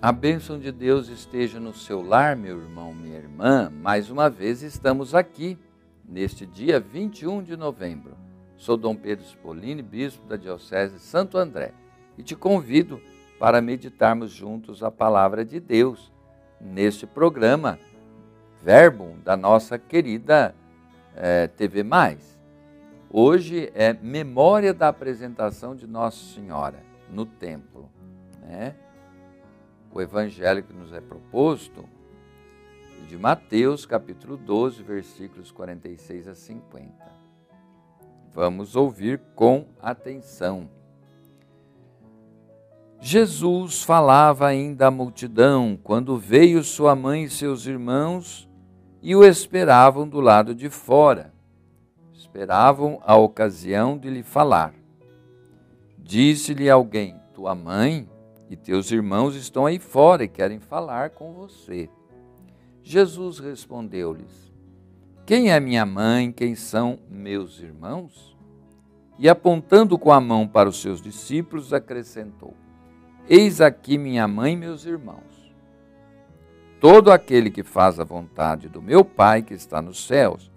A bênção de Deus esteja no seu lar, meu irmão, minha irmã. Mais uma vez estamos aqui, neste dia 21 de novembro. Sou Dom Pedro Spolini, bispo da Diocese Santo André, e te convido para meditarmos juntos a palavra de Deus neste programa Verbo da nossa querida é, TV Mais. Hoje é memória da apresentação de Nossa Senhora no templo, né? O evangelho que nos é proposto de Mateus, capítulo 12, versículos 46 a 50. Vamos ouvir com atenção. Jesus falava ainda à multidão quando veio sua mãe e seus irmãos e o esperavam do lado de fora. Esperavam a ocasião de lhe falar. Disse-lhe alguém: Tua mãe e teus irmãos estão aí fora e querem falar com você. Jesus respondeu-lhes: Quem é minha mãe? Quem são meus irmãos? E apontando com a mão para os seus discípulos, acrescentou: Eis aqui minha mãe e meus irmãos. Todo aquele que faz a vontade do meu Pai que está nos céus,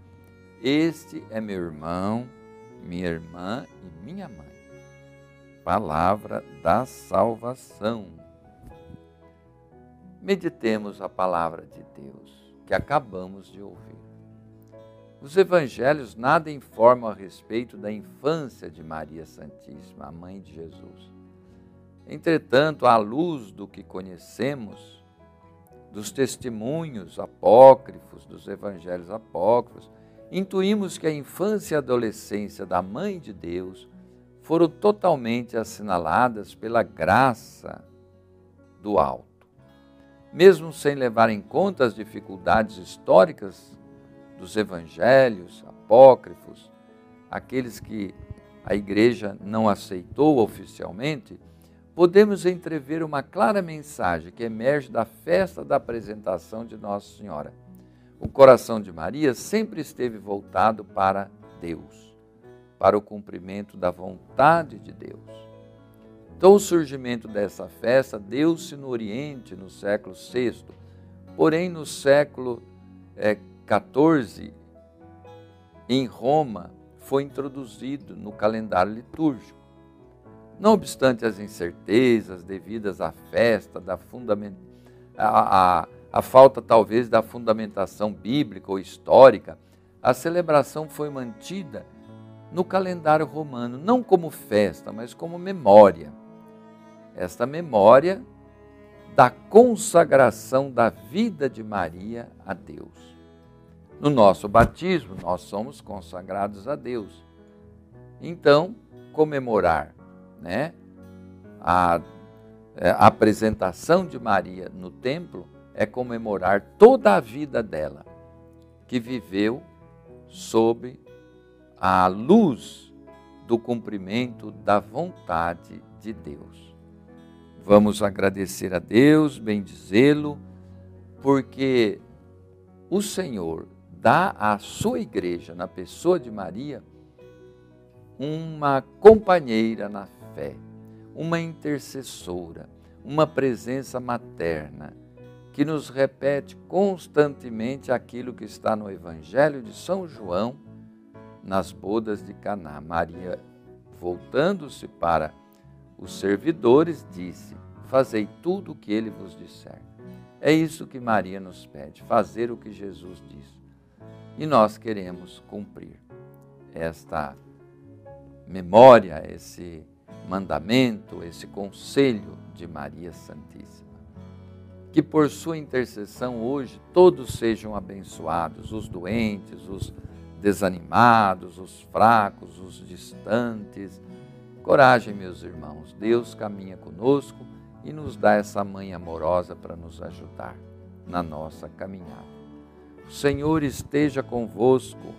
este é meu irmão, minha irmã e minha mãe palavra da salvação. Meditemos a palavra de Deus que acabamos de ouvir. Os evangelhos nada informam a respeito da infância de Maria Santíssima, a mãe de Jesus. Entretanto, à luz do que conhecemos, dos testemunhos apócrifos, dos evangelhos apócrifos, intuímos que a infância e adolescência da mãe de Deus foram totalmente assinaladas pela graça do alto. Mesmo sem levar em conta as dificuldades históricas dos evangelhos apócrifos, aqueles que a igreja não aceitou oficialmente, podemos entrever uma clara mensagem que emerge da festa da apresentação de Nossa Senhora. O coração de Maria sempre esteve voltado para Deus para o cumprimento da vontade de Deus. Então, o surgimento dessa festa deu-se no Oriente no século VI, porém no século XIV, é, em Roma, foi introduzido no calendário litúrgico. Não obstante as incertezas devidas à festa, da fundament... a falta talvez da fundamentação bíblica ou histórica, a celebração foi mantida no calendário romano, não como festa, mas como memória. Esta memória da consagração da vida de Maria a Deus. No nosso batismo, nós somos consagrados a Deus. Então, comemorar né, a, é, a apresentação de Maria no templo é comemorar toda a vida dela, que viveu sob à luz do cumprimento da vontade de Deus. Vamos agradecer a Deus, bendizê-lo, porque o Senhor dá à sua igreja, na pessoa de Maria, uma companheira na fé, uma intercessora, uma presença materna que nos repete constantemente aquilo que está no Evangelho de São João nas bodas de Caná. Maria, voltando-se para os servidores, disse: Fazei tudo o que ele vos disser. É isso que Maria nos pede, fazer o que Jesus disse. E nós queremos cumprir esta memória, esse mandamento, esse conselho de Maria Santíssima. Que por sua intercessão hoje todos sejam abençoados, os doentes, os desanimados, os fracos, os distantes. Coragem, meus irmãos, Deus caminha conosco e nos dá essa mãe amorosa para nos ajudar na nossa caminhada. O Senhor esteja convosco,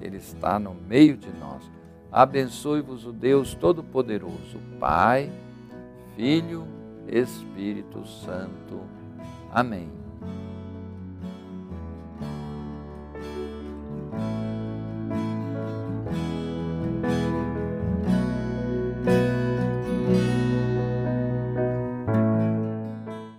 Ele está no meio de nós. Abençoe-vos o Deus Todo-Poderoso, Pai, Filho, Espírito Santo. Amém.